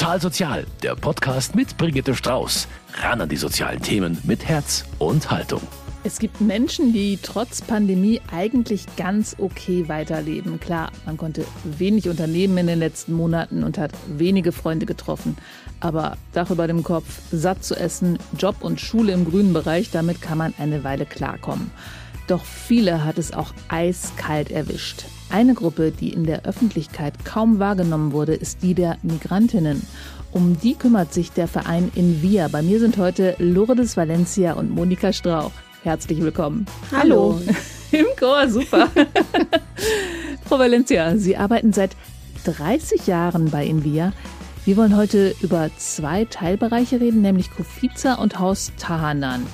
Total Sozial, der Podcast mit Brigitte Strauß. Ran an die sozialen Themen mit Herz und Haltung. Es gibt Menschen, die trotz Pandemie eigentlich ganz okay weiterleben. Klar, man konnte wenig unternehmen in den letzten Monaten und hat wenige Freunde getroffen. Aber Dach über dem Kopf, satt zu essen, Job und Schule im grünen Bereich, damit kann man eine Weile klarkommen. Doch viele hat es auch eiskalt erwischt. Eine Gruppe, die in der Öffentlichkeit kaum wahrgenommen wurde, ist die der Migrantinnen. Um die kümmert sich der Verein Invia. Bei mir sind heute Lourdes Valencia und Monika Strauch. Herzlich willkommen. Hallo. Im Chor, super. Frau Valencia, Sie arbeiten seit 30 Jahren bei Invia. Wir wollen heute über zwei Teilbereiche reden, nämlich Kofiza und Haus Tahanan.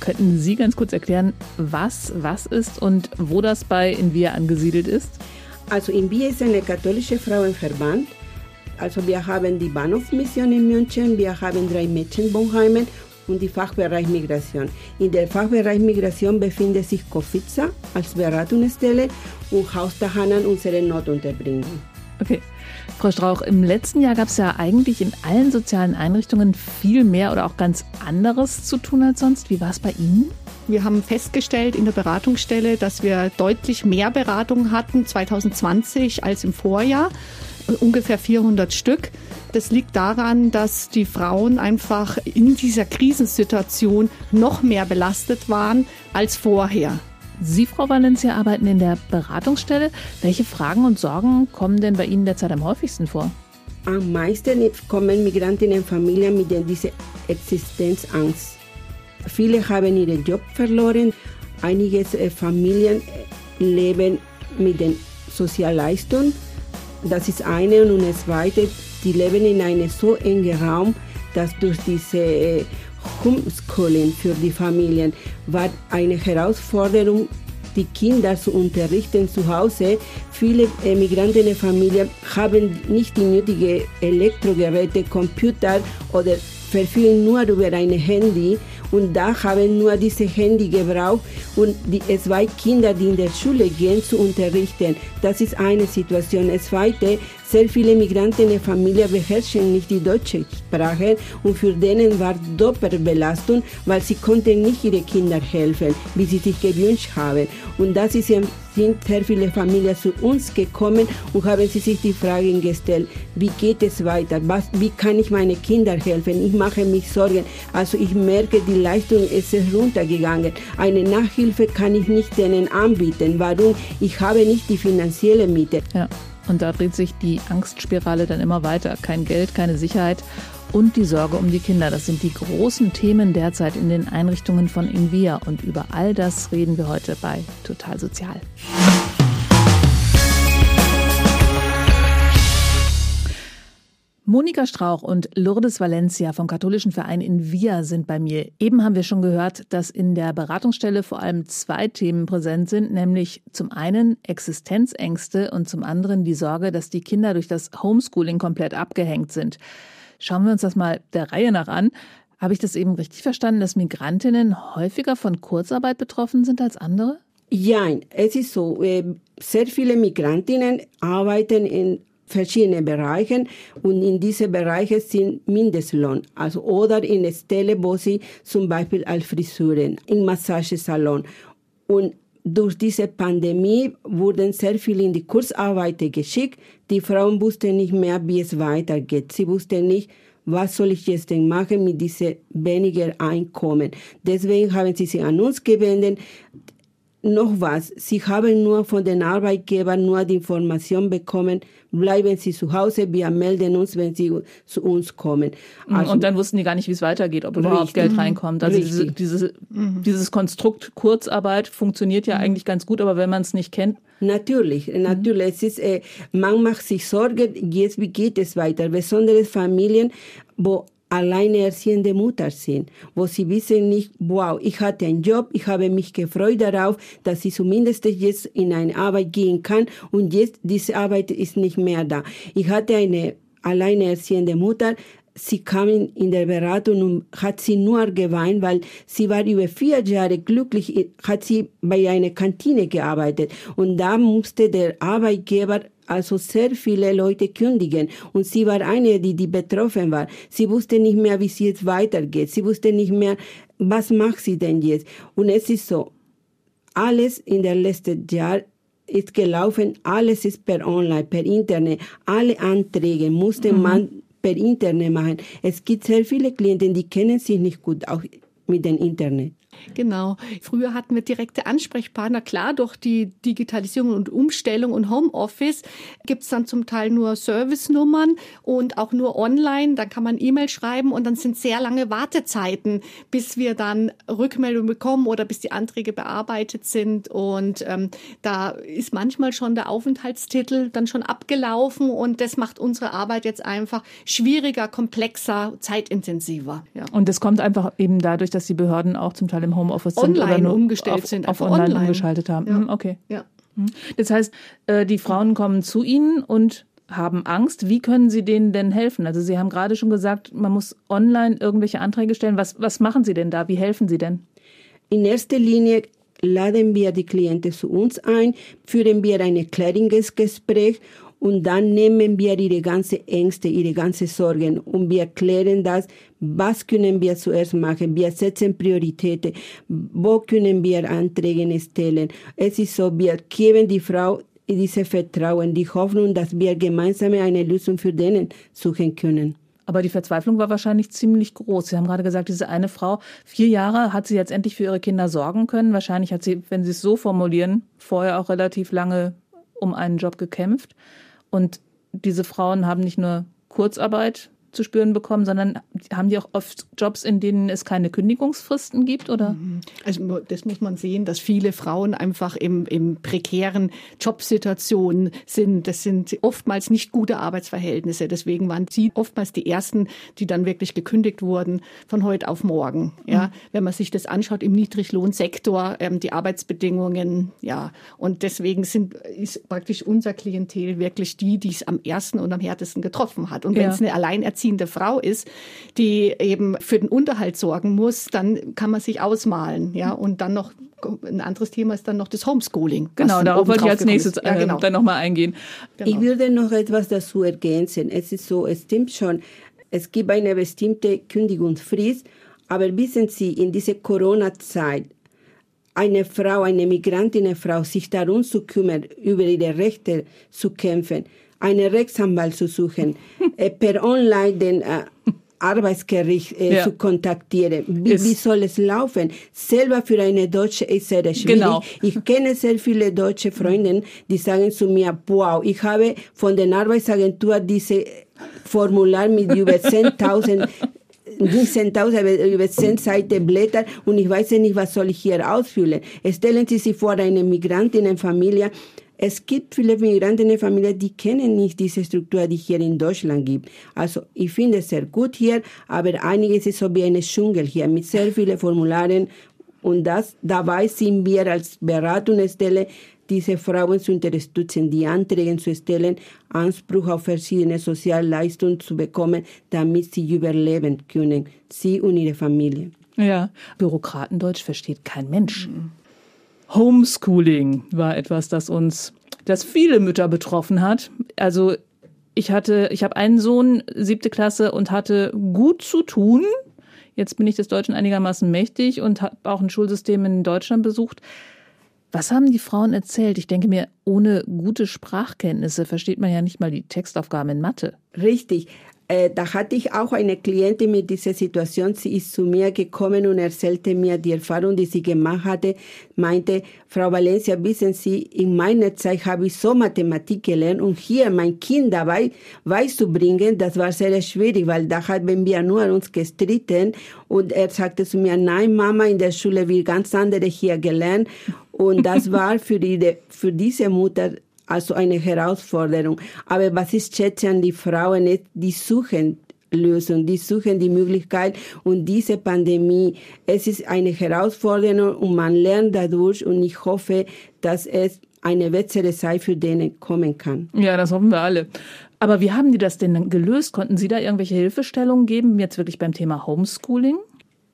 Könnten Sie ganz kurz erklären, was was ist und wo das bei Invia angesiedelt ist? Also Invia ist eine katholische Frauenverband. Also wir haben die Bahnhofmission in München, wir haben drei Mädchenwohnheime und die Fachbereich Migration. In der Fachbereich Migration befindet sich Kofiza als Beratungsstelle und Haus Tahanan unsere Notunterbringung. Okay. Frau Strauch, im letzten Jahr gab es ja eigentlich in allen sozialen Einrichtungen viel mehr oder auch ganz anderes zu tun als sonst. Wie war es bei Ihnen? Wir haben festgestellt in der Beratungsstelle, dass wir deutlich mehr Beratungen hatten 2020 als im Vorjahr, ungefähr 400 Stück. Das liegt daran, dass die Frauen einfach in dieser Krisensituation noch mehr belastet waren als vorher. Sie, Frau Valencia, arbeiten in der Beratungsstelle. Welche Fragen und Sorgen kommen denn bei Ihnen derzeit am häufigsten vor? Am meisten kommen Migrantinnenfamilien mit dieser Existenzangst. Viele haben ihren Job verloren. Einige äh, Familien äh, leben mit den Sozialleistungen. Das ist eine und das zweite, die leben in einem so engen Raum, dass durch diese äh, Homeschooling für die Familien war eine Herausforderung, die Kinder zu unterrichten zu Hause. Viele Migrantenfamilien haben nicht die nötigen Elektrogeräte, Computer oder verfügen nur über ein Handy und da haben nur diese Handy gebraucht und die zwei Kinder, die in der Schule gehen, zu unterrichten. Das ist eine Situation. Das zweite, sehr viele Migranten in Familien beherrschen nicht die deutsche Sprache und für denen war Doppelbelastung, weil sie konnten nicht ihre Kinder helfen, wie sie sich gewünscht haben. Und das ist sind sehr viele Familien zu uns gekommen und haben sie sich die Frage gestellt, wie geht es weiter? Was, wie kann ich meine Kinder helfen? Ich mache mich Sorgen. Also ich merke, die Leistung ist runtergegangen. Eine Nachhilfe kann ich nicht denen anbieten. Warum? Ich habe nicht die finanzielle Miete. Ja. Und da dreht sich die Angstspirale dann immer weiter. Kein Geld, keine Sicherheit und die Sorge um die Kinder. Das sind die großen Themen derzeit in den Einrichtungen von Invia. Und über all das reden wir heute bei Total Sozial. Monika Strauch und Lourdes Valencia vom katholischen Verein in Via sind bei mir. Eben haben wir schon gehört, dass in der Beratungsstelle vor allem zwei Themen präsent sind, nämlich zum einen Existenzängste und zum anderen die Sorge, dass die Kinder durch das Homeschooling komplett abgehängt sind. Schauen wir uns das mal der Reihe nach an. Habe ich das eben richtig verstanden, dass Migrantinnen häufiger von Kurzarbeit betroffen sind als andere? Ja, es ist so. Äh, sehr viele Migrantinnen arbeiten in verschiedenen Bereichen und in diese Bereiche sind Mindestlohn, also oder in Stelle, wo sie zum Beispiel als Friseurin, im Massagesalon und durch diese Pandemie wurden sehr viele in die Kursarbeit geschickt. Die Frauen wussten nicht mehr, wie es weitergeht. Sie wussten nicht, was soll ich jetzt denn machen mit diesem weniger Einkommen. Deswegen haben sie sich an uns gewendet noch was, Sie haben nur von den Arbeitgebern nur die Information bekommen, bleiben Sie zu Hause, wir melden uns, wenn Sie zu uns kommen. Also, und dann wussten die gar nicht, wie es weitergeht, ob überhaupt richtig. Geld reinkommt. Also diese, diese, mhm. dieses Konstrukt Kurzarbeit funktioniert ja mhm. eigentlich ganz gut, aber wenn man es nicht kennt. Natürlich, natürlich. Mhm. Es ist, äh, man macht sich Sorgen, jetzt, wie geht es weiter? Besonders Familien, wo alleinerziehende Mutter sind, wo sie wissen nicht, wow, ich hatte einen Job, ich habe mich gefreut darauf, dass ich zumindest jetzt in eine Arbeit gehen kann und jetzt diese Arbeit ist nicht mehr da. Ich hatte eine alleinerziehende Mutter, sie kam in der Beratung und hat sie nur geweint, weil sie war über vier Jahre glücklich, hat sie bei einer Kantine gearbeitet. Und da musste der Arbeitgeber also sehr viele Leute kündigen. Und sie war eine, die, die betroffen war. Sie wusste nicht mehr, wie es jetzt weitergeht. Sie wusste nicht mehr, was macht sie denn jetzt? Und es ist so, alles in der letzten Jahr ist gelaufen, alles ist per Online, per Internet. Alle Anträge musste mhm. man per Internet machen. Es gibt sehr viele Klienten, die kennen sich nicht gut, auch mit dem Internet. Genau. Früher hatten wir direkte Ansprechpartner. Klar, durch die Digitalisierung und Umstellung und Homeoffice gibt es dann zum Teil nur Servicenummern und auch nur online. Dann kann man E-Mail schreiben und dann sind sehr lange Wartezeiten, bis wir dann Rückmeldung bekommen oder bis die Anträge bearbeitet sind. Und ähm, da ist manchmal schon der Aufenthaltstitel dann schon abgelaufen und das macht unsere Arbeit jetzt einfach schwieriger, komplexer, zeitintensiver. Ja. Und das kommt einfach eben dadurch, dass die Behörden auch zum Teil im Homeoffice online sind oder nur umgestellt auf, sind, auf online, online, umgeschaltet haben. Ja. Hm, okay. Ja. Hm. Das heißt, äh, die Frauen kommen zu Ihnen und haben Angst. Wie können Sie denen denn helfen? Also Sie haben gerade schon gesagt, man muss online irgendwelche Anträge stellen. Was, was machen Sie denn da? Wie helfen Sie denn? In erster Linie laden wir die Klienten zu uns ein, führen wir ein Erklärungsgespräch und dann nehmen wir ihre ganze Ängste, ihre ganze Sorgen und wir klären das, was können wir zuerst machen. Wir setzen Prioritäten, wo können wir Anträge stellen. Es ist so, wir geben die Frau dieses Vertrauen, die Hoffnung, dass wir gemeinsam eine Lösung für denen suchen können. Aber die Verzweiflung war wahrscheinlich ziemlich groß. Sie haben gerade gesagt, diese eine Frau, vier Jahre hat sie jetzt endlich für ihre Kinder sorgen können. Wahrscheinlich hat sie, wenn Sie es so formulieren, vorher auch relativ lange um einen Job gekämpft. Und diese Frauen haben nicht nur Kurzarbeit zu spüren bekommen, sondern haben die auch oft Jobs, in denen es keine Kündigungsfristen gibt, oder? Mhm. Also das muss man sehen, dass viele Frauen einfach im, im prekären Jobsituationen sind. Das sind oftmals nicht gute Arbeitsverhältnisse. Deswegen waren sie oftmals die ersten, die dann wirklich gekündigt wurden von heute auf morgen. Ja, mhm. wenn man sich das anschaut im Niedriglohnsektor, ähm, die Arbeitsbedingungen, ja, und deswegen sind ist praktisch unser Klientel wirklich die, die es am ersten und am härtesten getroffen hat. Und wenn ja. es eine alleinerziehende alleinerziehende Frau ist, die eben für den Unterhalt sorgen muss, dann kann man sich ausmalen, ja, und dann noch ein anderes Thema ist dann noch das Homeschooling. Genau, darauf wollte ich als nächstes ja, äh, genau. dann nochmal eingehen. Genau. Ich würde noch etwas dazu ergänzen. Es ist so, es stimmt schon, es gibt eine bestimmte Kündigungsfrist, aber wissen Sie, in dieser Corona-Zeit eine Frau, eine Migrantinnenfrau, sich darum zu kümmern, über ihre Rechte zu kämpfen, einen Rechtsanwalt zu suchen, äh, per Online den äh, Arbeitsgericht äh, ja. zu kontaktieren. Wie, wie, soll es laufen? Selber für eine Deutsche ist sehr schwierig. Genau. Ich kenne sehr viele deutsche Freunde, die sagen zu mir, wow, ich habe von der Arbeitsagentur diese Formular mit über 10.000 10.000 über 10 Seiten Blätter und ich weiß nicht, was soll ich hier ausfüllen. Stellen Sie sich vor, eine Migrantinnenfamilie, es gibt viele Migrantinnenfamilien, die kennen nicht diese Struktur, die hier in Deutschland gibt. Also ich finde es sehr gut hier, aber einiges ist so wie eine Dschungel hier mit sehr vielen Formularen und das, dabei sind wir als Beratungsstelle, diese Frauen zu unterstützen, die Anträge zu stellen, Anspruch auf verschiedene Sozialleistungen zu bekommen, damit sie überleben können, sie und ihre Familie. Ja, Bürokratendeutsch versteht kein Mensch. Mhm. Homeschooling war etwas, das uns, das viele Mütter betroffen hat. Also ich hatte, ich habe einen Sohn, siebte Klasse und hatte gut zu tun. Jetzt bin ich des Deutschen einigermaßen mächtig und habe auch ein Schulsystem in Deutschland besucht. Was haben die Frauen erzählt? Ich denke mir, ohne gute Sprachkenntnisse versteht man ja nicht mal die Textaufgaben in Mathe. Richtig. Äh, da hatte ich auch eine Klientin mit dieser Situation. Sie ist zu mir gekommen und erzählte mir die Erfahrung, die sie gemacht hatte. Meinte, Frau Valencia, wissen Sie, in meiner Zeit habe ich so Mathematik gelernt und hier mein Kind dabei beizubringen, das war sehr schwierig, weil da haben wir nur uns gestritten und er sagte zu mir, nein, Mama, in der Schule wird ganz andere hier gelernt und das war für, die, für diese Mutter also eine Herausforderung. Aber was schätze an die Frauen ist, die suchen Lösung, die suchen die Möglichkeit und diese Pandemie, es ist eine Herausforderung und man lernt dadurch und ich hoffe, dass es eine bessere Zeit für denen kommen kann. Ja, das hoffen wir alle. Aber wie haben die das denn gelöst? Konnten Sie da irgendwelche Hilfestellungen geben, jetzt wirklich beim Thema Homeschooling?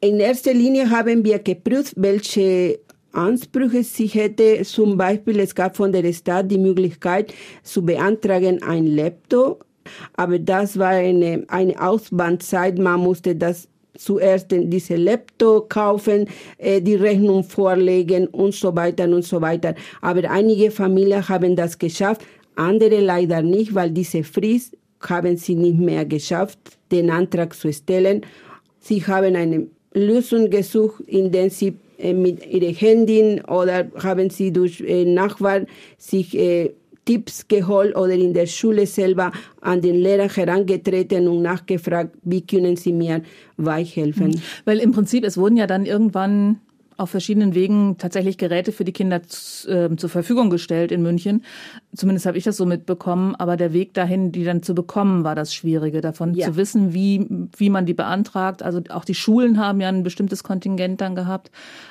In erster Linie haben wir geprüft, welche Ansprüche. Sie hätte zum Beispiel, es gab von der Stadt die Möglichkeit zu beantragen ein Laptop, aber das war eine, eine Ausbandzeit. Man musste das zuerst diese Laptop kaufen, äh, die Rechnung vorlegen und so weiter und so weiter. Aber einige Familien haben das geschafft, andere leider nicht, weil diese Frist haben sie nicht mehr geschafft, den Antrag zu stellen. Sie haben eine Lösung gesucht, indem sie mit ihrem Handy oder haben sie durch äh, Nachbarn sich äh, Tipps geholt oder in der Schule selber an den Lehrer herangetreten und nachgefragt, wie können Sie mir weiterhelfen. Mhm. Weil im Prinzip, es wurden ja dann irgendwann auf verschiedenen Wegen tatsächlich Geräte für die Kinder äh, zur Verfügung gestellt in München. Zumindest habe ich das so mitbekommen. Aber der Weg dahin, die dann zu bekommen, war das Schwierige. Davon ja. zu wissen, wie, wie man die beantragt. Also auch die Schulen haben ja ein bestimmtes Kontingent dann gehabt.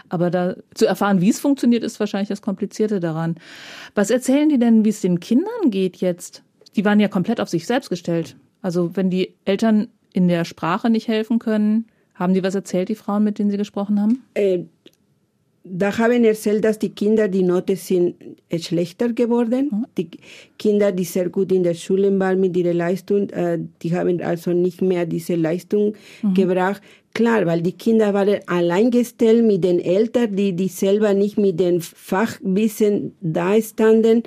Aber da zu erfahren, wie es funktioniert, ist wahrscheinlich das Komplizierte daran. Was erzählen die denn, wie es den Kindern geht jetzt? Die waren ja komplett auf sich selbst gestellt. Also wenn die Eltern in der Sprache nicht helfen können, haben die was erzählt, die Frauen, mit denen Sie gesprochen haben? Äh, da haben erzählt, dass die Kinder, die Noten sind schlechter geworden. Mhm. Die Kinder, die sehr gut in der Schule waren mit ihrer Leistung, die haben also nicht mehr diese Leistung mhm. gebracht. Klar, weil die Kinder waren alleingestellt mit den Eltern, die, die selber nicht mit dem Fachwissen da standen.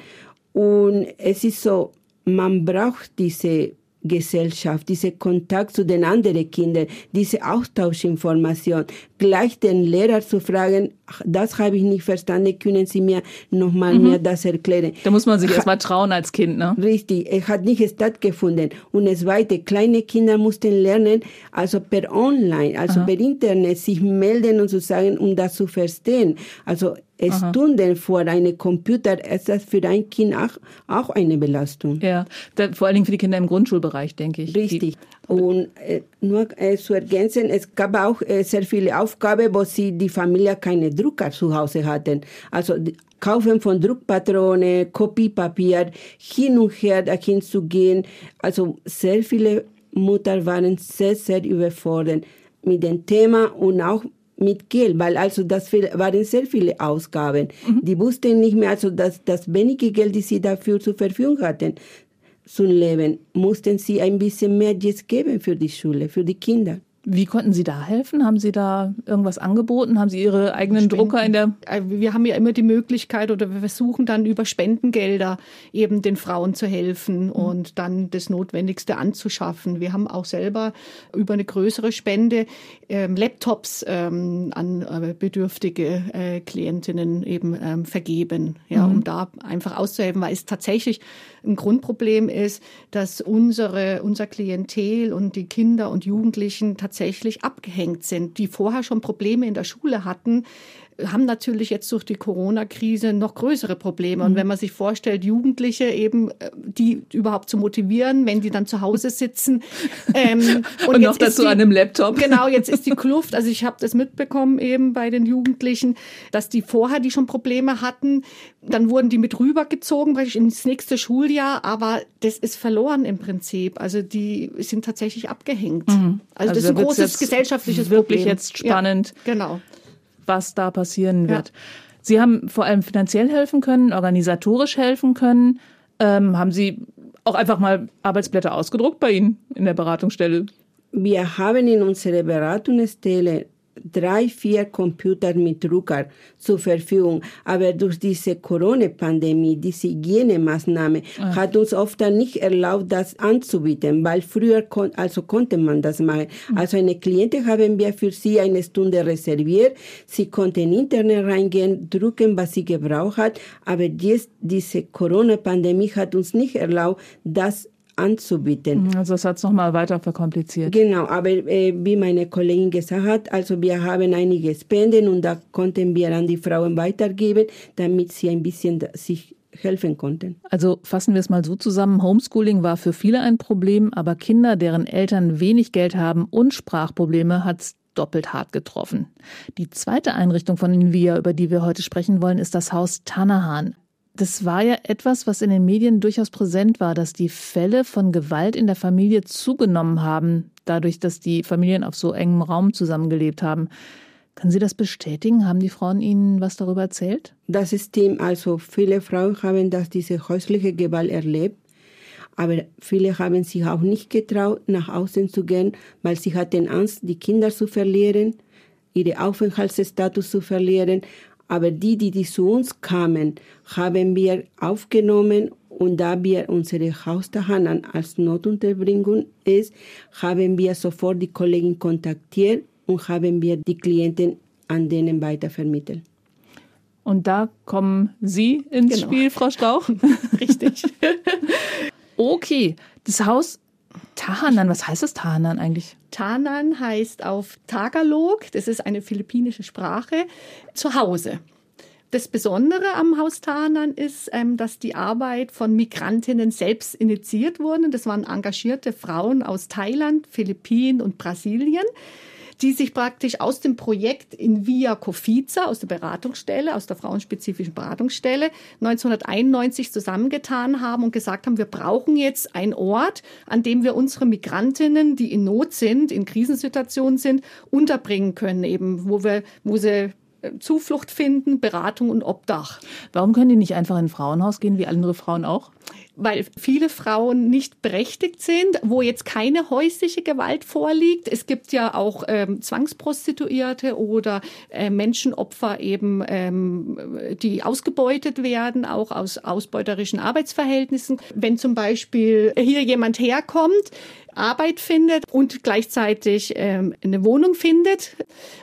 Und es ist so, man braucht diese Gesellschaft, dieser Kontakt zu den anderen Kindern, diese Austauschinformation, gleich den Lehrer zu fragen, das habe ich nicht verstanden, können Sie mir nochmal mhm. mir das erklären? Da muss man sich erstmal trauen als Kind, ne? Richtig, es hat nicht stattgefunden. Und es weiter, kleine Kinder mussten lernen, also per Online, also Aha. per Internet sich melden und zu sagen, um das zu verstehen. Also Aha. Stunden vor einem Computer ist das für ein Kind auch, auch eine Belastung. Ja, da, vor allen Dingen für die Kinder im Grundschulbereich, denke ich. Richtig. Die, und äh, nur äh, zu ergänzen, es gab auch äh, sehr viele Aufgaben, wo sie die Familie keine Drucker zu Hause hatten. Also Kaufen von Druckpatronen, Kopiepapier, hin und her dahin zu gehen. Also sehr viele Mutter waren sehr, sehr überfordert mit dem Thema und auch mit Geld, weil also das waren sehr viele Ausgaben. Mhm. Die wussten nicht mehr, also das, das wenige Geld, die sie dafür zur Verfügung hatten, zum Leben, mussten sie ein bisschen mehr jetzt geben für die Schule, für die Kinder. Wie konnten Sie da helfen? Haben Sie da irgendwas angeboten? Haben Sie Ihre eigenen Spenden. Drucker in der? Äh, wir haben ja immer die Möglichkeit oder wir versuchen dann über Spendengelder eben den Frauen zu helfen mhm. und dann das Notwendigste anzuschaffen. Wir haben auch selber über eine größere Spende ähm, Laptops ähm, an äh, bedürftige äh, Klientinnen eben ähm, vergeben, ja, mhm. um da einfach auszuhelfen, weil es tatsächlich ein Grundproblem ist, dass unsere, unser Klientel und die Kinder und Jugendlichen tatsächlich tatsächlich abgehängt sind, die vorher schon Probleme in der Schule hatten, haben natürlich jetzt durch die Corona-Krise noch größere Probleme. Und mhm. wenn man sich vorstellt, Jugendliche eben, äh, die überhaupt zu motivieren, wenn die dann zu Hause sitzen. Ähm, und, und noch dazu die, an einem Laptop. Genau, jetzt ist die Kluft. Also ich habe das mitbekommen eben bei den Jugendlichen, dass die vorher, die schon Probleme hatten, dann wurden die mit rübergezogen praktisch ins nächste Schuljahr. Aber das ist verloren im Prinzip. Also die sind tatsächlich abgehängt. Mhm. Also, also, das ist ein großes gesellschaftliches wirklich Problem. jetzt spannend. Ja, genau was da passieren wird. Ja. Sie haben vor allem finanziell helfen können, organisatorisch helfen können. Ähm, haben Sie auch einfach mal Arbeitsblätter ausgedruckt bei Ihnen in der Beratungsstelle? Wir haben in unserer Beratungsstelle drei, vier Computer mit Drucker zur Verfügung. Aber durch diese Corona-Pandemie, diese Hygienemaßnahme, ah. hat uns oft nicht erlaubt, das anzubieten, weil früher kon also konnte man das machen. Mhm. Also eine Klientin haben wir für sie eine Stunde reserviert. Sie konnte in Internet reingehen, drucken, was sie gebraucht hat. Aber jetzt diese Corona-Pandemie hat uns nicht erlaubt, das anzubieten. Also das hat es nochmal weiter verkompliziert. Genau, aber äh, wie meine Kollegin gesagt hat, also wir haben einige Spenden und da konnten wir an die Frauen weitergeben, damit sie ein bisschen sich helfen konnten. Also fassen wir es mal so zusammen. Homeschooling war für viele ein Problem, aber Kinder, deren Eltern wenig Geld haben und Sprachprobleme, hat es doppelt hart getroffen. Die zweite Einrichtung von Invia, über die wir heute sprechen wollen, ist das Haus Tanahan. Das war ja etwas, was in den Medien durchaus präsent war, dass die Fälle von Gewalt in der Familie zugenommen haben, dadurch, dass die Familien auf so engem Raum zusammengelebt haben. Können Sie das bestätigen? Haben die Frauen Ihnen was darüber erzählt? Das stimmt. Also viele Frauen haben das, diese häusliche Gewalt erlebt. Aber viele haben sich auch nicht getraut, nach außen zu gehen, weil sie hatten Angst, die Kinder zu verlieren, ihren Aufenthaltsstatus zu verlieren. Aber die, die, die zu uns kamen, haben wir aufgenommen und da wir unsere Haustahanan als Notunterbringung ist, haben wir sofort die Kollegin kontaktiert und haben wir die Klienten an denen weitervermittelt. Und da kommen Sie ins genau. Spiel, Frau Stauch. Richtig. okay, das Haus Tahanan, was heißt das Tahanan eigentlich? Tahanan heißt auf Tagalog, das ist eine philippinische Sprache, zu Hause. Das Besondere am Haus Tahanan ist, ähm, dass die Arbeit von Migrantinnen selbst initiiert wurde. Das waren engagierte Frauen aus Thailand, Philippinen und Brasilien die sich praktisch aus dem Projekt in Via Cofiza, aus der Beratungsstelle, aus der frauenspezifischen Beratungsstelle, 1991 zusammengetan haben und gesagt haben, wir brauchen jetzt einen Ort, an dem wir unsere Migrantinnen, die in Not sind, in Krisensituationen sind, unterbringen können, eben, wo wir, wo sie äh, Zuflucht finden, Beratung und Obdach. Warum können die nicht einfach in ein Frauenhaus gehen, wie andere Frauen auch? Weil viele Frauen nicht berechtigt sind, wo jetzt keine häusliche Gewalt vorliegt. Es gibt ja auch ähm, Zwangsprostituierte oder äh, Menschenopfer eben, ähm, die ausgebeutet werden, auch aus ausbeuterischen Arbeitsverhältnissen. Wenn zum Beispiel hier jemand herkommt, Arbeit findet und gleichzeitig ähm, eine Wohnung findet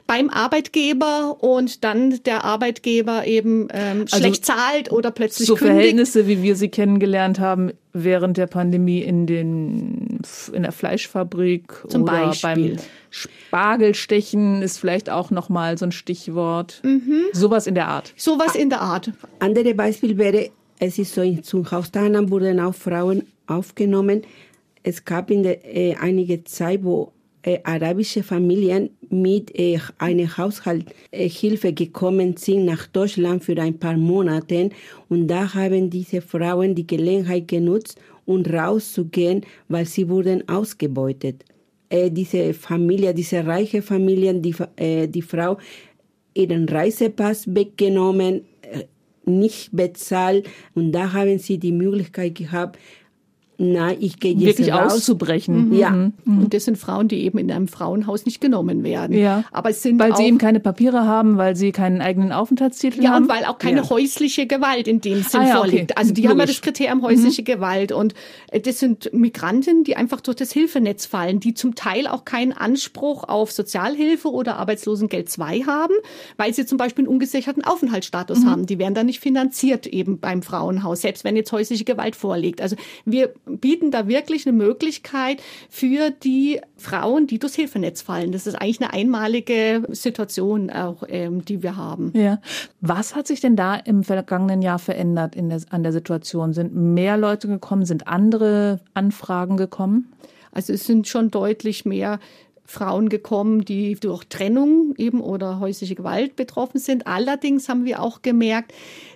beim Arbeitgeber und dann der Arbeitgeber eben ähm, also schlecht zahlt oder plötzlich so kündigt. Verhältnisse, wie wir sie kennengelernt haben während der Pandemie in den in der Fleischfabrik Zum oder Beispiel. beim Spargelstechen ist vielleicht auch noch mal so ein Stichwort. Mhm. Sowas in der Art. Sowas in der Art. Andere Beispiel wäre, es ist so, in zum Haustanan wurden auch Frauen aufgenommen, es gab in der, äh, einige Zeit, wo äh, arabische Familien mit äh, einer Haushaltshilfe gekommen sind nach Deutschland für ein paar Monate. Und da haben diese Frauen die Gelegenheit genutzt, um rauszugehen, weil sie wurden ausgebeutet. Äh, diese Familie, diese reiche Familien, die, äh, die Frau ihren Reisepass weggenommen, äh, nicht bezahlt. Und da haben sie die Möglichkeit gehabt, na, ich gehe jetzt Wirklich raus. auszubrechen. Mhm. Ja. Mhm. Und das sind Frauen, die eben in einem Frauenhaus nicht genommen werden. Ja. Aber es sind weil sie eben keine Papiere haben, weil sie keinen eigenen Aufenthaltstitel ja, haben. Ja, und weil auch keine ja. häusliche Gewalt in dem Sinn ah, ja, vorliegt. Okay. Also die Logisch. haben ja das Kriterium häusliche mhm. Gewalt. Und äh, das sind Migranten, die einfach durch das Hilfenetz fallen, die zum Teil auch keinen Anspruch auf Sozialhilfe oder Arbeitslosengeld 2 haben, weil sie zum Beispiel einen ungesicherten Aufenthaltsstatus mhm. haben. Die werden dann nicht finanziert eben beim Frauenhaus, selbst wenn jetzt häusliche Gewalt vorliegt. Also wir bieten da wirklich eine Möglichkeit für die Frauen, die durchs Hilfenetz fallen. Das ist eigentlich eine einmalige Situation auch, ähm, die wir haben. Ja. Was hat sich denn da im vergangenen Jahr verändert in der, an der Situation? Sind mehr Leute gekommen? Sind andere Anfragen gekommen? Also es sind schon deutlich mehr Frauen gekommen, die durch Trennung eben oder häusliche Gewalt betroffen sind. Allerdings haben wir auch gemerkt,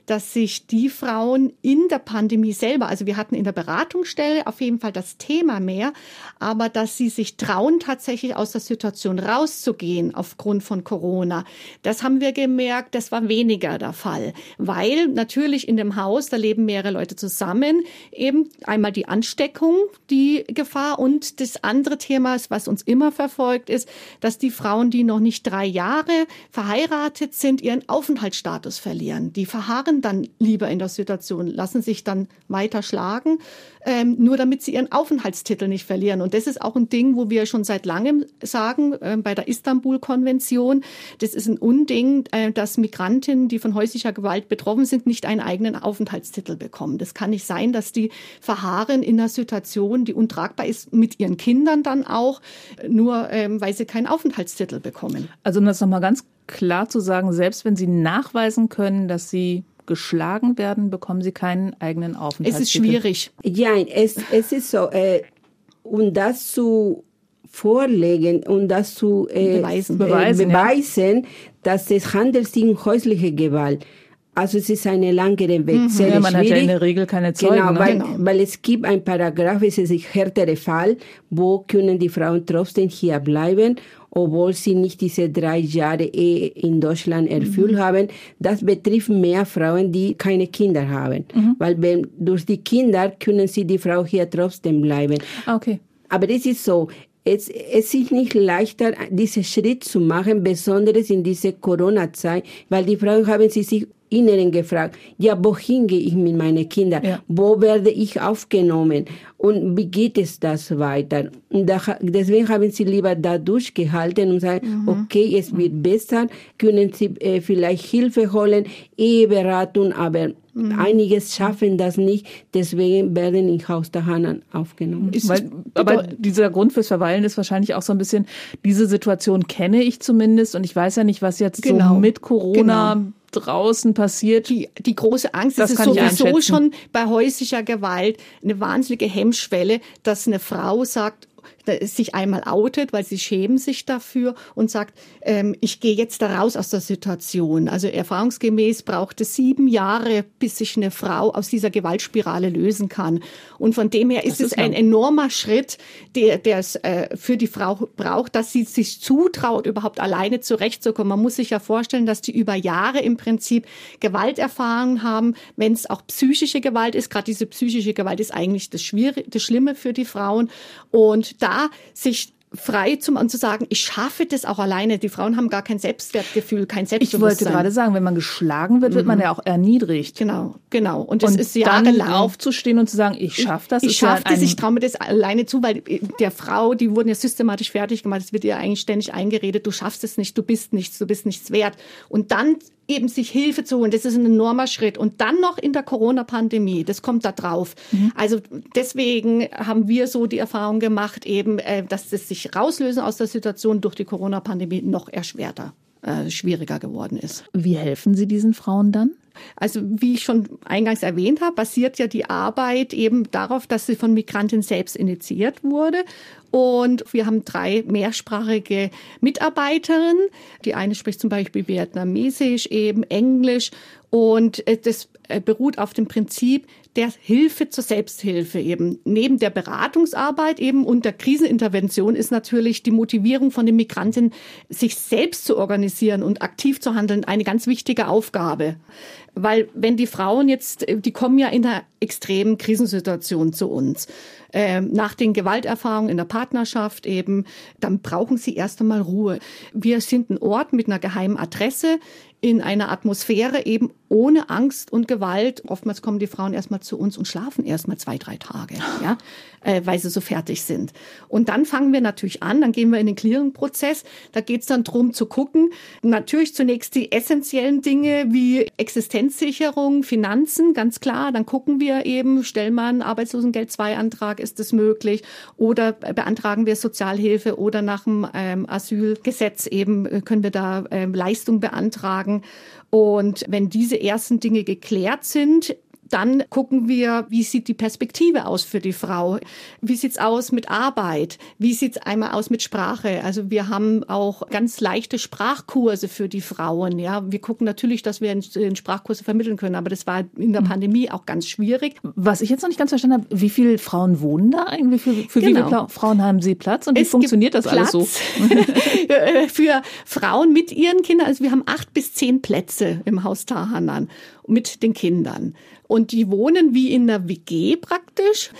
dass sich die Frauen in der Pandemie selber, also wir hatten in der Beratungsstelle auf jeden Fall das Thema mehr, aber dass sie sich trauen, tatsächlich aus der Situation rauszugehen aufgrund von Corona, das haben wir gemerkt, das war weniger der Fall, weil natürlich in dem Haus, da leben mehrere Leute zusammen, eben einmal die Ansteckung, die Gefahr und das andere Thema, was uns immer verfolgt, ist, dass die Frauen, die noch nicht drei Jahre verheiratet sind, ihren Aufenthaltsstatus verlieren. Die verharren bleiben dann lieber in der Situation, lassen sich dann weiter schlagen, ähm, nur damit sie ihren Aufenthaltstitel nicht verlieren. Und das ist auch ein Ding, wo wir schon seit langem sagen, äh, bei der Istanbul-Konvention, das ist ein Unding, äh, dass Migrantinnen, die von häuslicher Gewalt betroffen sind, nicht einen eigenen Aufenthaltstitel bekommen. Das kann nicht sein, dass die verharren in einer Situation, die untragbar ist, mit ihren Kindern dann auch, nur ähm, weil sie keinen Aufenthaltstitel bekommen. Also um das nochmal ganz klar zu sagen, selbst wenn Sie nachweisen können, dass Sie geschlagen werden, bekommen sie keinen eigenen Aufenthaltstitel. Es ist schwierig. Ja, es, es ist so. Äh, um das zu vorlegen und das zu äh, beweisen, beweisen, äh, beweisen ja. dass es handelt sich um häusliche Gewalt. Also es ist eine langere Weg, mhm. sehr ja, man schwierig. hat ja in der Regel keine Zeugen. Genau, ne? weil, genau. weil es gibt ein Paragraph, es ist ein härtere Fall, wo können die Frauen trotzdem hier bleiben, obwohl sie nicht diese drei Jahre Ehe in Deutschland erfüllt mhm. haben. Das betrifft mehr Frauen, die keine Kinder haben. Mhm. Weil wenn, durch die Kinder können sie die Frau hier trotzdem bleiben. Ah, okay. Aber es ist so, es, es ist nicht leichter, diesen Schritt zu machen, besonders in dieser Corona-Zeit, weil die Frauen haben sie sich Inneren gefragt, ja, wohin gehe ich mit meinen Kindern? Ja. Wo werde ich aufgenommen? Und wie geht es das weiter? Und da, deswegen haben sie lieber da durchgehalten und sagen, mhm. okay, es wird mhm. besser, können sie äh, vielleicht Hilfe holen, Eheberatung, aber mhm. einiges schaffen das nicht, deswegen werden in Haus der Hanan aufgenommen. Weil, aber dieser Grund fürs Verweilen ist wahrscheinlich auch so ein bisschen, diese Situation kenne ich zumindest und ich weiß ja nicht, was jetzt genau. so mit Corona genau draußen passiert. Die, die große Angst das ist sowieso schon bei häuslicher Gewalt eine wahnsinnige Hemmschwelle, dass eine Frau sagt, sich einmal outet, weil sie schämen sich dafür und sagt, ähm, ich gehe jetzt da raus aus der Situation. Also erfahrungsgemäß braucht es sieben Jahre, bis sich eine Frau aus dieser Gewaltspirale lösen kann. Und von dem her ist, ist es ein enormer Schritt, der, der es äh, für die Frau braucht, dass sie sich zutraut, überhaupt alleine zurechtzukommen. Man muss sich ja vorstellen, dass die über Jahre im Prinzip Gewalterfahrungen haben, wenn es auch psychische Gewalt ist. Gerade diese psychische Gewalt ist eigentlich das, Schwierige, das Schlimme für die Frauen. Und da sich frei zum und zu sagen, ich schaffe das auch alleine. Die Frauen haben gar kein Selbstwertgefühl, kein Selbstbewusstsein. Ich wollte gerade sagen, wenn man geschlagen wird, wird mhm. man ja auch erniedrigt. Genau, genau. Und und ist jahrelang aufzustehen und zu sagen, ich schaffe das. Ich, ich schaffe das, ich traue mir das alleine zu, weil der Frau, die wurden ja systematisch fertig gemacht. Es wird ihr eigentlich ständig eingeredet, du schaffst es nicht, du bist nichts, du bist nichts wert. Und dann eben sich Hilfe zu holen, das ist ein enormer Schritt. Und dann noch in der Corona-Pandemie, das kommt da drauf. Mhm. Also deswegen haben wir so die Erfahrung gemacht, eben, äh, dass das sich rauslösen aus der Situation durch die Corona-Pandemie noch erschwerter, äh, schwieriger geworden ist. Wie helfen Sie diesen Frauen dann? Also wie ich schon eingangs erwähnt habe, basiert ja die Arbeit eben darauf, dass sie von Migranten selbst initiiert wurde. Und wir haben drei mehrsprachige Mitarbeiterinnen. Die eine spricht zum Beispiel Vietnamesisch, eben Englisch. Und äh, das äh, beruht auf dem Prinzip der Hilfe zur Selbsthilfe eben. Neben der Beratungsarbeit eben und der Krisenintervention ist natürlich die Motivierung von den Migranten, sich selbst zu organisieren und aktiv zu handeln, eine ganz wichtige Aufgabe. Weil wenn die Frauen jetzt, die kommen ja in einer extremen Krisensituation zu uns, äh, nach den Gewalterfahrungen in der Partnerschaft eben, dann brauchen sie erst einmal Ruhe. Wir sind ein Ort mit einer geheimen Adresse in einer Atmosphäre eben ohne Angst und Gewalt. Oftmals kommen die Frauen erstmal zu uns und schlafen erstmal zwei, drei Tage, ja, äh, weil sie so fertig sind. Und dann fangen wir natürlich an, dann gehen wir in den Clearing-Prozess. Da geht es dann drum zu gucken, natürlich zunächst die essentiellen Dinge wie Existenzsicherung, Finanzen, ganz klar. Dann gucken wir eben, stellen wir einen Arbeitslosengeld-2-Antrag, ist das möglich? Oder beantragen wir Sozialhilfe oder nach dem ähm, Asylgesetz eben äh, können wir da ähm, Leistung beantragen. Und wenn diese ersten Dinge geklärt sind, dann gucken wir, wie sieht die Perspektive aus für die Frau? Wie sieht's aus mit Arbeit? Wie sieht's einmal aus mit Sprache? Also wir haben auch ganz leichte Sprachkurse für die Frauen. Ja, wir gucken natürlich, dass wir in Sprachkurse vermitteln können, aber das war in der mhm. Pandemie auch ganz schwierig. Was ich jetzt noch nicht ganz verstanden habe, wie viele Frauen wohnen da eigentlich? Für, für genau. wie viele Frauen haben Sie Platz und wie es funktioniert das Platz alles so? für Frauen mit ihren Kindern, also wir haben acht bis zehn Plätze im Haus Tahanan mit den Kindern. Und die wohnen wie in einer WG praktisch.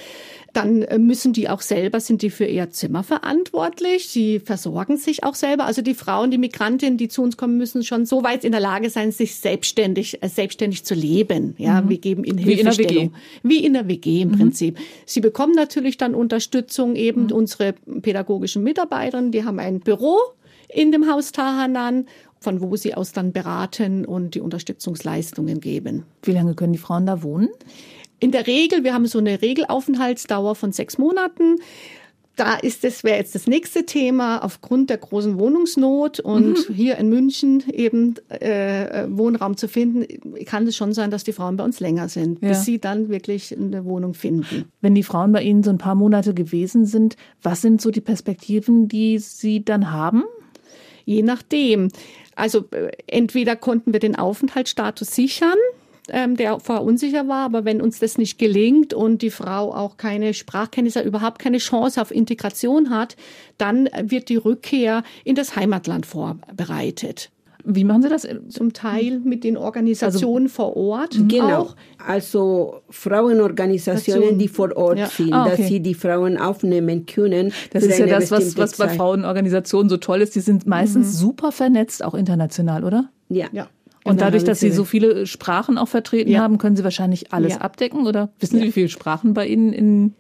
Dann äh, müssen die auch selber, sind die für ihr Zimmer verantwortlich. Sie versorgen sich auch selber. Also die Frauen, die Migrantinnen, die zu uns kommen, müssen schon so weit in der Lage sein, sich selbstständig, äh, selbstständig zu leben. Ja, mhm. wir geben ihnen wie Hilfestellung. Wie in der WG im mhm. Prinzip. Sie bekommen natürlich dann Unterstützung eben mhm. unsere pädagogischen Mitarbeiterinnen. Die haben ein Büro in dem Haus Tahanan von wo sie aus dann beraten und die Unterstützungsleistungen geben. Wie lange können die Frauen da wohnen? In der Regel, wir haben so eine Regelaufenthaltsdauer von sechs Monaten. Da ist das wäre jetzt das nächste Thema aufgrund der großen Wohnungsnot und mhm. hier in München eben äh, Wohnraum zu finden, kann es schon sein, dass die Frauen bei uns länger sind, ja. bis sie dann wirklich eine Wohnung finden. Wenn die Frauen bei Ihnen so ein paar Monate gewesen sind, was sind so die Perspektiven, die Sie dann haben? Je nachdem. Also äh, entweder konnten wir den Aufenthaltsstatus sichern, ähm, der vorher unsicher war, aber wenn uns das nicht gelingt und die Frau auch keine Sprachkenntnisse, überhaupt keine Chance auf Integration hat, dann wird die Rückkehr in das Heimatland vorbereitet. Wie machen Sie das? Zum Teil mit den Organisationen also, vor Ort. Genau. Auch. Also Frauenorganisationen, die vor Ort ja. sind, ah, okay. dass sie die Frauen aufnehmen können. Das ist ja das, was, was bei Frauenorganisationen so toll ist. Die sind meistens mhm. super vernetzt, auch international, oder? Ja. ja. Und dadurch, dass Sie so viele Sprachen auch vertreten ja. haben, können Sie wahrscheinlich alles ja. abdecken, oder? Wissen Sie, wie viele Sprachen bei Ihnen in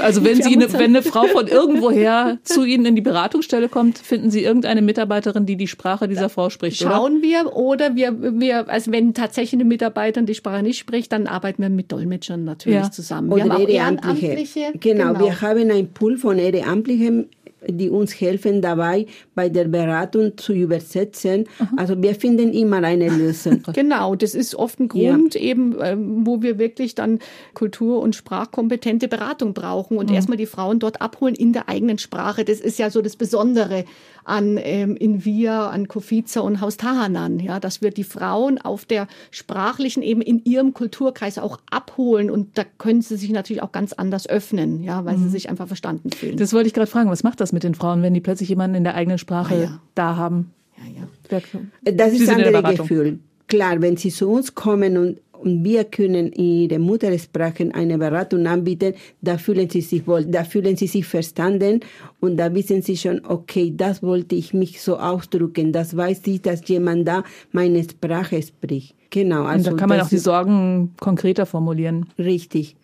also wenn Sie eine, wenn eine Frau von irgendwoher zu Ihnen in die Beratungsstelle kommt, finden Sie irgendeine Mitarbeiterin, die die Sprache dieser Frau spricht, Schauen oder? wir oder wir, wir, also wenn tatsächlich eine Mitarbeiterin die Sprache nicht spricht, dann arbeiten wir mit Dolmetschern natürlich ja. zusammen. Wir oder haben Ehrenamtliche. Ehrenamtliche. Genau, genau, wir haben ein Pool von Ehrenamtlichen die uns helfen dabei, bei der Beratung zu übersetzen. Mhm. Also wir finden immer eine Lösung. Genau, das ist oft ein Grund ja. eben, ähm, wo wir wirklich dann kultur- und sprachkompetente Beratung brauchen und mhm. erstmal die Frauen dort abholen in der eigenen Sprache. Das ist ja so das Besondere an ähm, Invia, an Kofiza und Haus Tahanan, ja, dass wir die Frauen auf der sprachlichen eben in ihrem Kulturkreis auch abholen und da können sie sich natürlich auch ganz anders öffnen, ja, weil mhm. sie sich einfach verstanden fühlen. Das wollte ich gerade fragen, was macht das mit den Frauen, wenn die plötzlich jemanden in der eigenen Sprache ah, ja. da haben? Ja, ja. Das ist ein anderes Gefühl. Klar, wenn sie zu uns kommen und und wir können ihre Muttersprache eine Beratung anbieten, da fühlen sie sich wohl, da fühlen sie sich verstanden und da wissen sie schon, okay, das wollte ich mich so ausdrücken, das weiß ich, dass jemand da meine Sprache spricht. Genau. Also und da kann man auch die Sorgen konkreter formulieren. Richtig.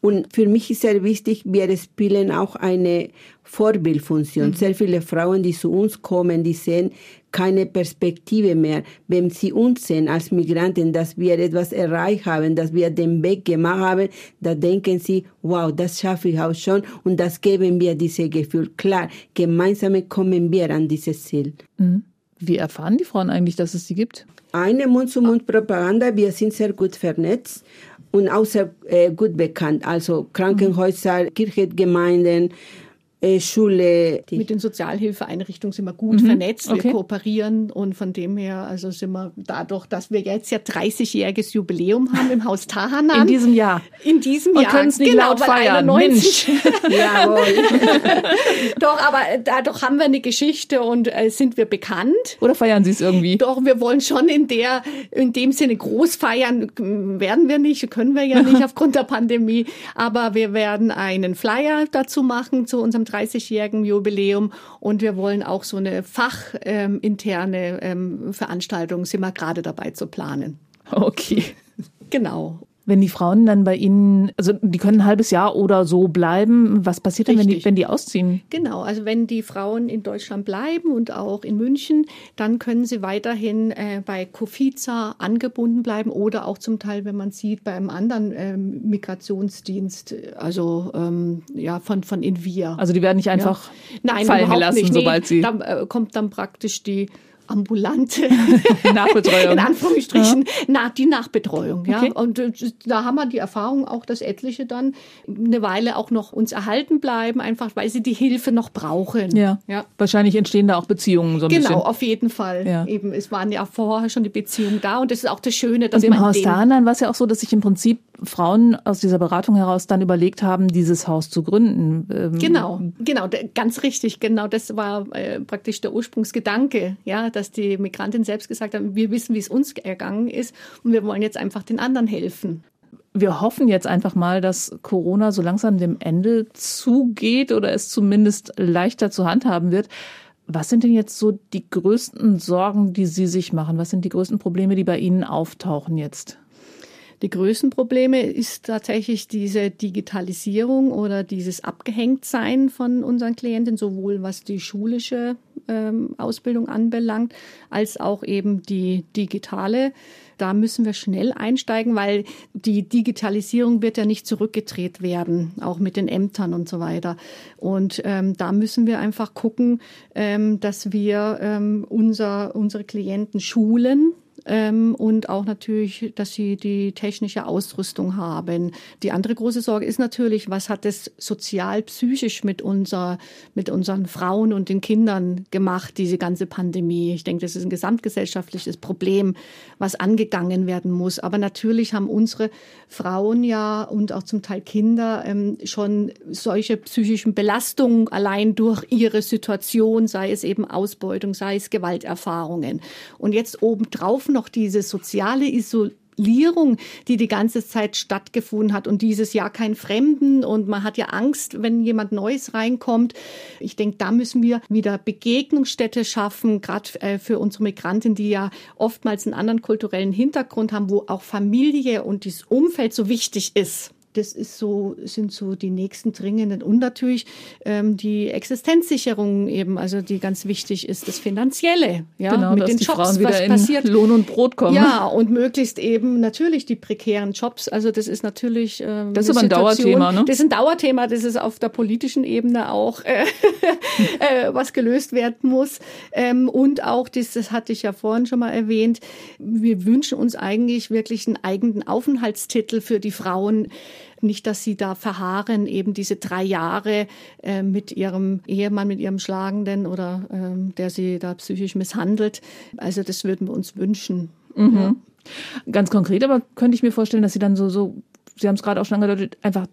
Und für mich ist sehr wichtig, wir spielen auch eine Vorbildfunktion. Mhm. Sehr viele Frauen, die zu uns kommen, die sehen keine Perspektive mehr. Wenn sie uns sehen als Migranten, dass wir etwas erreicht haben, dass wir den Weg gemacht haben, da denken sie, wow, das schaffe ich auch schon und das geben wir dieses Gefühl. Klar, gemeinsam kommen wir an dieses Ziel. Mhm. Wie erfahren die Frauen eigentlich, dass es sie gibt? Eine Mund-zu-Mund-Propaganda. Wir sind sehr gut vernetzt und auch sehr äh, gut bekannt. Also Krankenhäuser, mhm. Kirchengemeinden, Schule. Mit den Sozialhilfeeinrichtungen sind wir gut mhm. vernetzt, wir okay. kooperieren und von dem her, also sind wir dadurch, dass wir jetzt ja 30-jähriges Jubiläum haben im Haus Tahanan. In diesem Jahr. In diesem und Jahr. können es nicht genau, laut feiern. 91. Mensch. Jawohl. Doch, aber dadurch haben wir eine Geschichte und äh, sind wir bekannt. Oder feiern Sie es irgendwie? Doch, wir wollen schon in der, in dem Sinne groß feiern, werden wir nicht, können wir ja nicht aufgrund der Pandemie, aber wir werden einen Flyer dazu machen zu unserem 30-jährigen Jubiläum und wir wollen auch so eine fachinterne ähm, Veranstaltung, sind wir gerade dabei zu planen. Okay. Genau. Wenn die Frauen dann bei Ihnen, also die können ein halbes Jahr oder so bleiben, was passiert denn, wenn die, wenn die ausziehen? Genau, also wenn die Frauen in Deutschland bleiben und auch in München, dann können sie weiterhin äh, bei Kofiza angebunden bleiben oder auch zum Teil, wenn man sieht, bei einem anderen ähm, Migrationsdienst, also ähm, ja, von, von Invia. Also die werden nicht einfach ja. Nein, fallen gelassen, nicht. sobald sie. Da äh, kommt dann praktisch die ambulante Nachbetreuung. in Anführungsstrichen, ja. na, die Nachbetreuung. Ja. Okay. Und äh, da haben wir die Erfahrung auch, dass etliche dann eine Weile auch noch uns erhalten bleiben, einfach weil sie die Hilfe noch brauchen. Ja. ja. Wahrscheinlich entstehen da auch Beziehungen so ein genau, bisschen. Genau, auf jeden Fall. Ja. Eben, es waren ja vorher schon die Beziehungen da und das ist auch das Schöne, dass und im Haus Dahnlein war es ja auch so, dass sich im Prinzip Frauen aus dieser Beratung heraus dann überlegt haben, dieses Haus zu gründen. Ähm genau, genau, ganz richtig. Genau, das war äh, praktisch der Ursprungsgedanke, ja, dass die Migrantin selbst gesagt haben, wir wissen, wie es uns ergangen ist und wir wollen jetzt einfach den anderen helfen. Wir hoffen jetzt einfach mal, dass Corona so langsam dem Ende zugeht oder es zumindest leichter zu handhaben wird. Was sind denn jetzt so die größten Sorgen, die Sie sich machen? Was sind die größten Probleme, die bei Ihnen auftauchen jetzt? Die größten Probleme ist tatsächlich diese Digitalisierung oder dieses Abgehängtsein von unseren Klienten, sowohl was die schulische ähm, Ausbildung anbelangt, als auch eben die digitale. Da müssen wir schnell einsteigen, weil die Digitalisierung wird ja nicht zurückgedreht werden, auch mit den Ämtern und so weiter. Und ähm, da müssen wir einfach gucken, ähm, dass wir ähm, unser, unsere Klienten schulen ähm, und auch natürlich, dass sie die technische Ausrüstung haben. Die andere große Sorge ist natürlich, was hat es sozial-psychisch mit, unser, mit unseren Frauen und den Kindern gemacht, diese ganze Pandemie. Ich denke, das ist ein gesamtgesellschaftliches Problem, was angegangen werden muss. Aber natürlich haben unsere Frauen ja und auch zum Teil Kinder ähm, schon solche psychischen Belastungen allein durch ihre Situation, sei es eben Ausbeutung, sei es Gewalterfahrungen. Und jetzt obendrauf noch diese soziale Isolierung, die die ganze Zeit stattgefunden hat. Und dieses Jahr kein Fremden. Und man hat ja Angst, wenn jemand Neues reinkommt. Ich denke, da müssen wir wieder Begegnungsstätte schaffen, gerade äh, für unsere Migranten, die ja oftmals einen anderen kulturellen Hintergrund haben, wo auch Familie und das Umfeld so wichtig ist das ist so, sind so die nächsten dringenden und natürlich ähm, die Existenzsicherung eben, also die ganz wichtig ist, das Finanzielle, ja, genau, mit den Jobs, Frauen wieder was passiert. In Lohn und Brot kommen. Ja, und möglichst eben natürlich die prekären Jobs. Also das ist natürlich ähm, das ist aber ein Dauerthema, ne? Das ist ein Dauerthema, das ist auf der politischen Ebene auch äh, äh, was gelöst werden muss. Ähm, und auch das, das hatte ich ja vorhin schon mal erwähnt. Wir wünschen uns eigentlich wirklich einen eigenen Aufenthaltstitel für die Frauen nicht, dass sie da verharren, eben diese drei Jahre äh, mit ihrem Ehemann, mit ihrem Schlagenden oder ähm, der sie da psychisch misshandelt. Also das würden wir uns wünschen. Mhm. Ja. Ganz konkret, aber könnte ich mir vorstellen, dass sie dann so, so, Sie haben es gerade auch schon angedeutet, einfach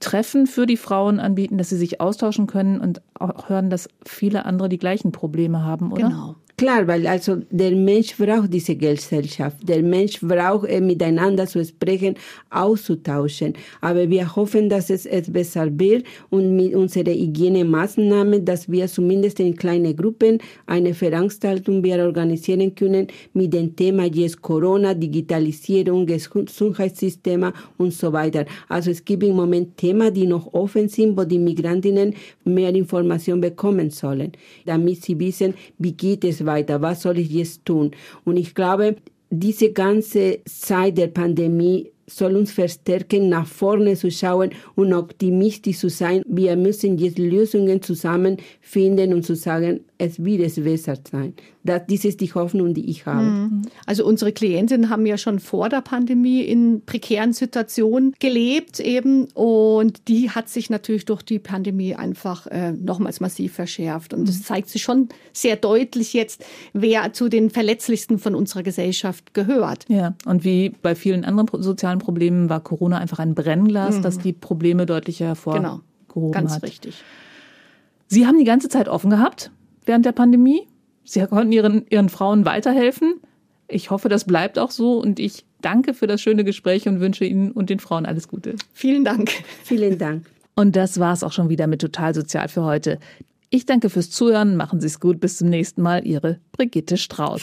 Treffen für die Frauen anbieten, dass sie sich austauschen können und auch hören, dass viele andere die gleichen Probleme haben, oder? Genau. Klar, weil also der Mensch braucht diese Gesellschaft. Der Mensch braucht äh, miteinander zu sprechen, auszutauschen. Aber wir hoffen, dass es, es besser wird und mit unseren Hygienemaßnahmen, dass wir zumindest in kleinen Gruppen eine Veranstaltung wir organisieren können mit dem Thema jetzt Corona, Digitalisierung, Gesundheitssysteme und so weiter. Also es gibt im Moment Themen, die noch offen sind, wo die Migrantinnen mehr Informationen bekommen sollen, damit sie wissen, wie geht es weiter? Was soll ich jetzt tun? Und ich glaube, diese ganze Zeit der Pandemie soll uns verstärken, nach vorne zu schauen und optimistisch zu sein. Wir müssen jetzt Lösungen zusammen finden und zu sagen, es wird es besser sein. Das, das ist die Hoffnung, die ich habe. Mhm. Also unsere Klientinnen haben ja schon vor der Pandemie in prekären Situationen gelebt eben und die hat sich natürlich durch die Pandemie einfach äh, nochmals massiv verschärft und das mhm. zeigt sich schon sehr deutlich jetzt, wer zu den verletzlichsten von unserer Gesellschaft gehört. Ja, und wie bei vielen anderen sozialen Problemen war Corona einfach ein Brennglas, mhm. das die Probleme deutlicher hervorgehoben genau. Ganz hat. richtig. Sie haben die ganze Zeit offen gehabt während der Pandemie. Sie konnten ihren, ihren Frauen weiterhelfen. Ich hoffe, das bleibt auch so und ich danke für das schöne Gespräch und wünsche Ihnen und den Frauen alles Gute. Vielen Dank. Vielen Dank. Und das war es auch schon wieder mit Total Sozial für heute. Ich danke fürs Zuhören, machen Sie es gut, bis zum nächsten Mal. Ihre Brigitte Strauß.